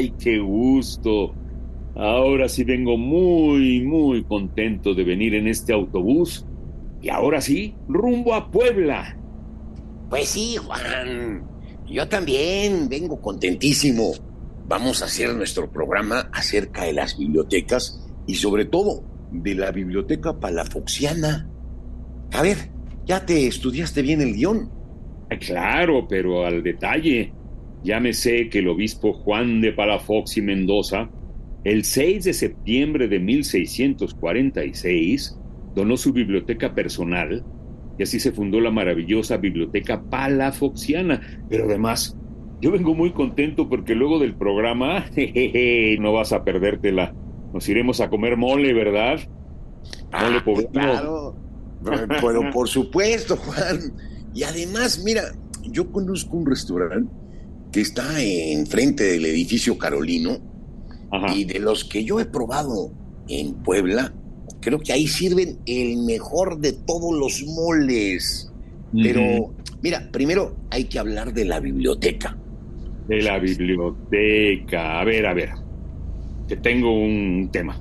¡Ay, qué gusto! Ahora sí vengo muy, muy contento de venir en este autobús. Y ahora sí, rumbo a Puebla. Pues sí, Juan. Yo también vengo contentísimo. Vamos a hacer nuestro programa acerca de las bibliotecas y sobre todo de la biblioteca palafoxiana. A ver, ¿ya te estudiaste bien el guion? Claro, pero al detalle. Ya me sé que el obispo Juan de Palafox y Mendoza, el 6 de septiembre de 1646, donó su biblioteca personal y así se fundó la maravillosa biblioteca palafoxiana. Pero además, yo vengo muy contento porque luego del programa, jejeje, no vas a perdértela. Nos iremos a comer mole, ¿verdad? Mole ah, poblano. Claro. Pero por supuesto, Juan. Y además, mira, yo conozco un restaurante que está enfrente del edificio Carolino y de los que yo he probado en Puebla, creo que ahí sirven el mejor de todos los moles. Pero, mira, primero hay que hablar de la biblioteca. De la biblioteca. A ver, a ver. Te tengo un tema.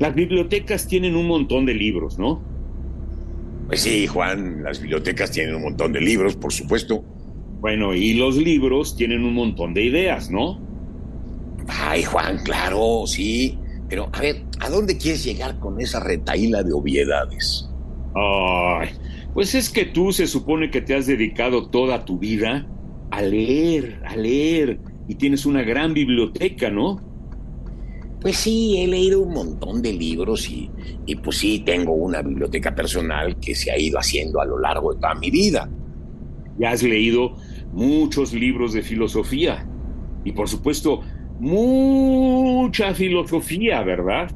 Las bibliotecas tienen un montón de libros, ¿no? Pues sí, Juan, las bibliotecas tienen un montón de libros, por supuesto. Bueno, y los libros tienen un montón de ideas, ¿no? Ay, Juan, claro, sí. Pero, a ver, ¿a dónde quieres llegar con esa retaíla de obviedades? Ay, pues es que tú se supone que te has dedicado toda tu vida a leer, a leer, y tienes una gran biblioteca, ¿no? Pues sí, he leído un montón de libros y, y pues sí, tengo una biblioteca personal que se ha ido haciendo a lo largo de toda mi vida. Ya has leído muchos libros de filosofía y por supuesto mucha filosofía, ¿verdad?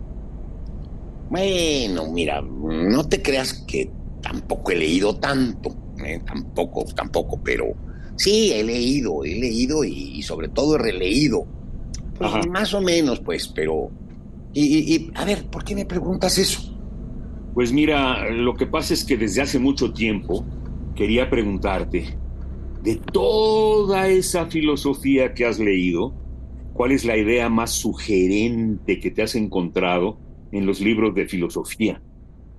Bueno, mira, no te creas que tampoco he leído tanto, ¿eh? tampoco, tampoco, pero sí he leído, he leído y, sobre todo he releído. Pues más o menos, pues, pero... Y, y, a ver, ¿por qué me preguntas eso? Pues mira, lo que pasa es que desde hace mucho tiempo quería preguntarte, de toda esa filosofía que has leído, ¿cuál es la idea más sugerente que te has encontrado en los libros de filosofía?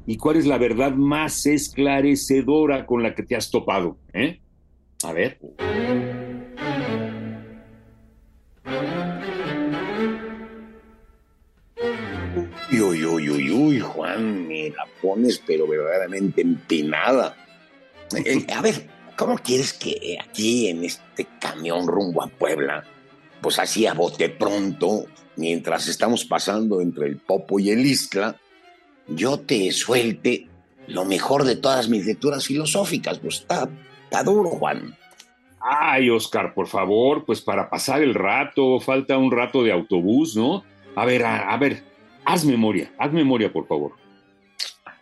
¿Y cuál es la verdad más esclarecedora con la que te has topado? ¿Eh? A ver. Uy, uy, uy, uy, Juan, me la pones pero verdaderamente empinada. A ver, ¿Cómo quieres que aquí en este camión rumbo a Puebla, pues así a bote pronto, mientras estamos pasando entre el Popo y el Isla, yo te suelte lo mejor de todas mis lecturas filosóficas? Pues está, está duro, Juan. Ay, Oscar, por favor, pues para pasar el rato, falta un rato de autobús, ¿no? A ver, a ver, haz memoria, haz memoria, por favor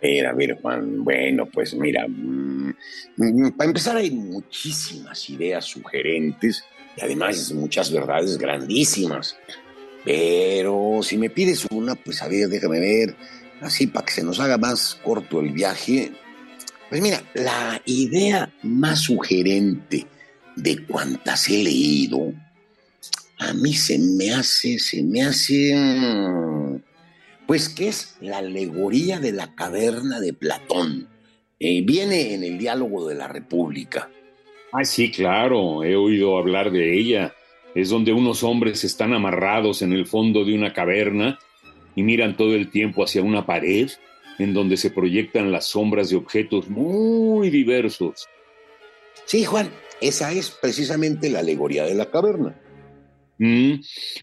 ver, a ver, Juan, bueno, pues mira, mm, mm, para empezar hay muchísimas ideas sugerentes y además muchas verdades grandísimas. Pero si me pides una, pues a ver, déjame ver, así para que se nos haga más corto el viaje. Pues mira, la idea más sugerente de cuantas he leído, a mí se me hace, se me hace... Mm, pues que es la alegoría de la caverna de Platón. Eh, viene en el diálogo de la República. Ah, sí, claro, he oído hablar de ella. Es donde unos hombres están amarrados en el fondo de una caverna y miran todo el tiempo hacia una pared en donde se proyectan las sombras de objetos muy diversos. Sí, Juan, esa es precisamente la alegoría de la caverna. Mm,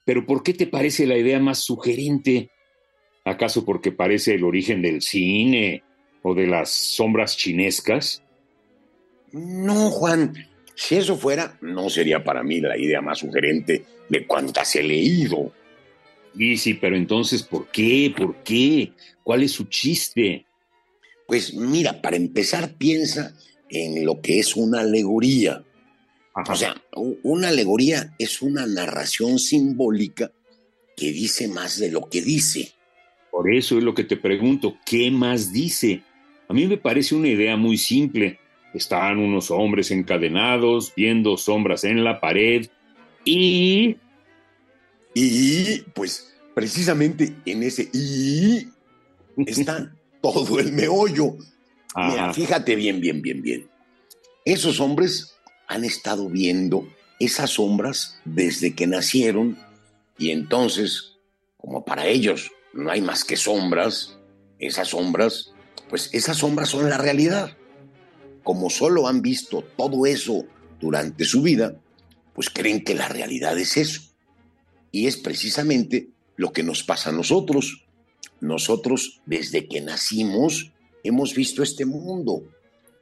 pero ¿por qué te parece la idea más sugerente? ¿Acaso porque parece el origen del cine o de las sombras chinescas? No, Juan. Si eso fuera, no sería para mí la idea más sugerente de cuantas he leído. Y sí, pero entonces, ¿por qué? ¿Por qué? ¿Cuál es su chiste? Pues mira, para empezar, piensa en lo que es una alegoría. O sea, una alegoría es una narración simbólica que dice más de lo que dice. Por eso es lo que te pregunto, ¿qué más dice? A mí me parece una idea muy simple. Están unos hombres encadenados, viendo sombras en la pared y... Y pues precisamente en ese y está todo el meollo. Mira, fíjate bien, bien, bien, bien. Esos hombres han estado viendo esas sombras desde que nacieron y entonces, como para ellos no hay más que sombras, esas sombras, pues esas sombras son la realidad. Como solo han visto todo eso durante su vida, pues creen que la realidad es eso. Y es precisamente lo que nos pasa a nosotros. Nosotros, desde que nacimos, hemos visto este mundo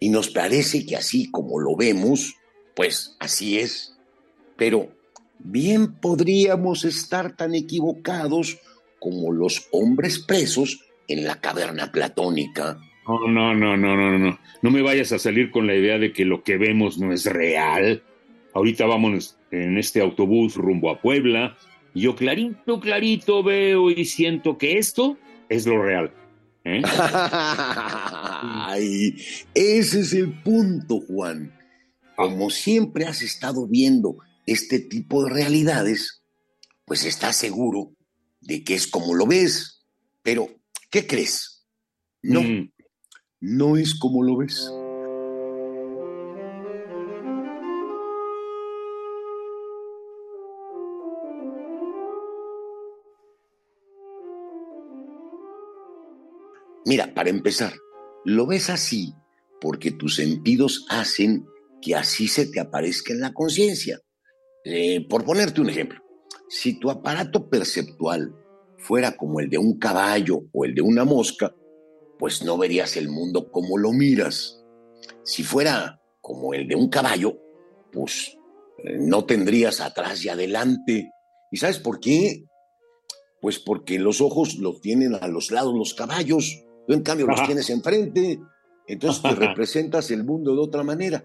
y nos parece que así como lo vemos, pues así es. Pero bien podríamos estar tan equivocados como los hombres presos en la caverna platónica. No, no, no, no, no, no. No me vayas a salir con la idea de que lo que vemos no es real. Ahorita vamos en este autobús rumbo a Puebla y yo clarito, clarito veo y siento que esto es lo real. ¿eh? Ay, ese es el punto, Juan. Como siempre has estado viendo este tipo de realidades, pues estás seguro de que es como lo ves. Pero, ¿qué crees? No, mm. no es como lo ves. Mira, para empezar, lo ves así porque tus sentidos hacen que así se te aparezca en la conciencia. Eh, por ponerte un ejemplo, si tu aparato perceptual fuera como el de un caballo o el de una mosca, pues no verías el mundo como lo miras. Si fuera como el de un caballo, pues eh, no tendrías atrás y adelante. ¿Y sabes por qué? Pues porque los ojos los tienen a los lados los caballos Tú en cambio los tienes enfrente, entonces te representas el mundo de otra manera.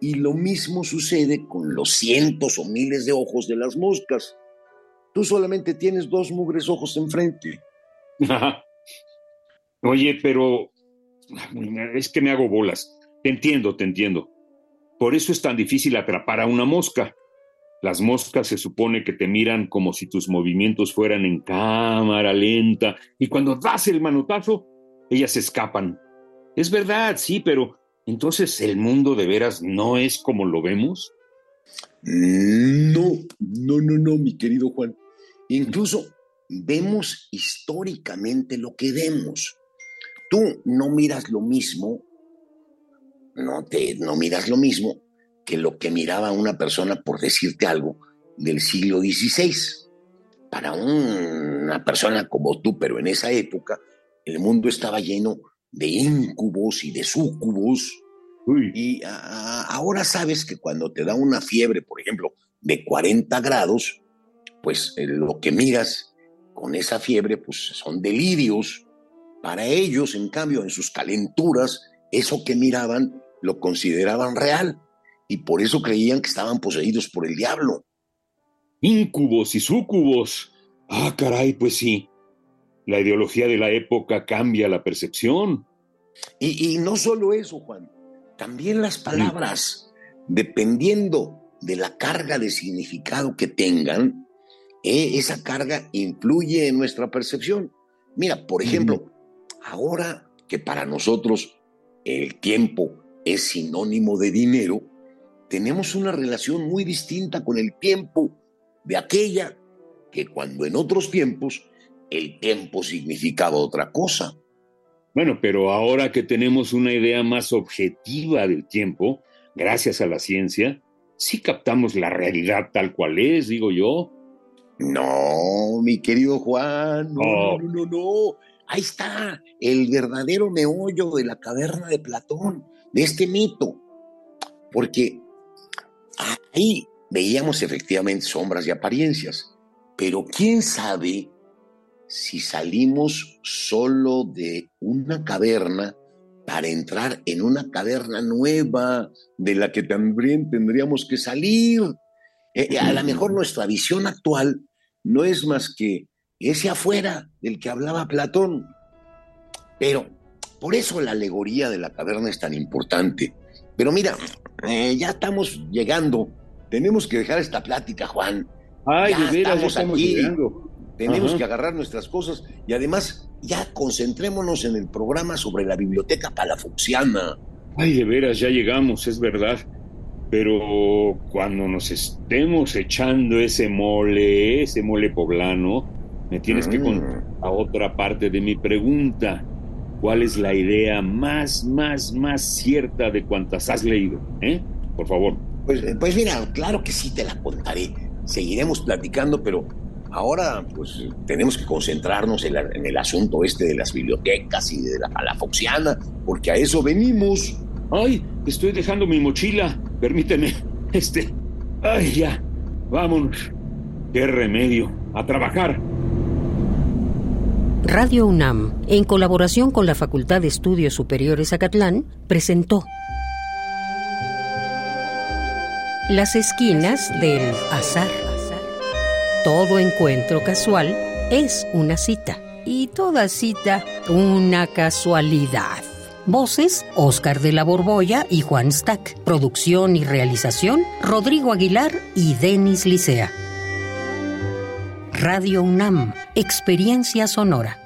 Y lo mismo sucede con los cientos o miles de ojos de las moscas. Tú solamente tienes dos mugres ojos enfrente. Oye, pero es que me hago bolas. Te entiendo, te entiendo. Por eso es tan difícil atrapar a una mosca. Las moscas se supone que te miran como si tus movimientos fueran en cámara lenta y cuando das el manotazo, ellas escapan. Es verdad, sí, pero entonces el mundo de veras no es como lo vemos. No, no, no, no, mi querido Juan. Incluso vemos históricamente lo que vemos. Tú no miras lo mismo, no te no miras lo mismo que lo que miraba una persona, por decirte algo, del siglo XVI. Para una persona como tú, pero en esa época, el mundo estaba lleno de incubos y de súcubos. Y ahora sabes que cuando te da una fiebre, por ejemplo, de 40 grados, pues eh, lo que miras con esa fiebre, pues son delirios. Para ellos, en cambio, en sus calenturas, eso que miraban lo consideraban real y por eso creían que estaban poseídos por el diablo. Incubos y súcubos. Ah, caray, pues sí. La ideología de la época cambia la percepción. Y, no solo eso, Juan, también las palabras, dependiendo de la carga de significado que tengan, eh, esa carga influye en nuestra percepción. Mira, por ejemplo, ahora que para nosotros el tiempo es sinónimo de dinero, tenemos una relación muy distinta con el tiempo de aquella que cuando en otros tiempos el tiempo significaba otra cosa. Bueno, pero ahora que tenemos una idea más objetiva del tiempo, gracias a la ciencia, sí captamos la realidad tal cual es, digo yo. No, mi querido Juan, no, oh. no, no, no. Ahí está el verdadero meollo de la caverna de Platón, de este mito. Porque Ahí veíamos efectivamente sombras y apariencias, pero quién sabe si salimos solo de una caverna para entrar en una caverna nueva de la que también tendríamos que salir. Eh, eh, a lo mejor nuestra visión actual no es más que ese afuera del que hablaba Platón. Pero por eso la alegoría de la caverna es tan importante. Pero mira, eh, ya estamos llegando. Tenemos que dejar esta plática, Juan. Ay, de veras, estamos, aquí. Llegando. Tenemos que agarrar nuestras cosas y además ya concentrémonos en el programa sobre la biblioteca palafoxiana. Ay, de veras, ya llegamos, es verdad. Pero cuando nos estemos echando ese mole, ese mole poblano, me tienes que contar mm. a otra parte de mi pregunta. ¿Cuál es la idea más, más, más cierta de cuantas has leído? ¿Eh? Por favor. Pues, pues mira, claro que sí te la contaré. Seguiremos platicando, pero ahora pues tenemos que concentrarnos en, en, el asunto este de las bibliotecas y de la palafoxiana, porque a eso venimos. Ay, estoy dejando mi mochila. Permíteme. Este. Ay, ya. Vámonos. Qué remedio. A trabajar. Radio UNAM, en colaboración con la Facultad de Estudios Superiores Acatlán, presentó Las esquinas del azar. Todo encuentro casual es una cita y toda cita una casualidad. Voces, Oscar de la Borbolla y Juan Stack. Producción y realización, Rodrigo Aguilar y Denis Licea. Radio UNAM, Experiencia Sonora.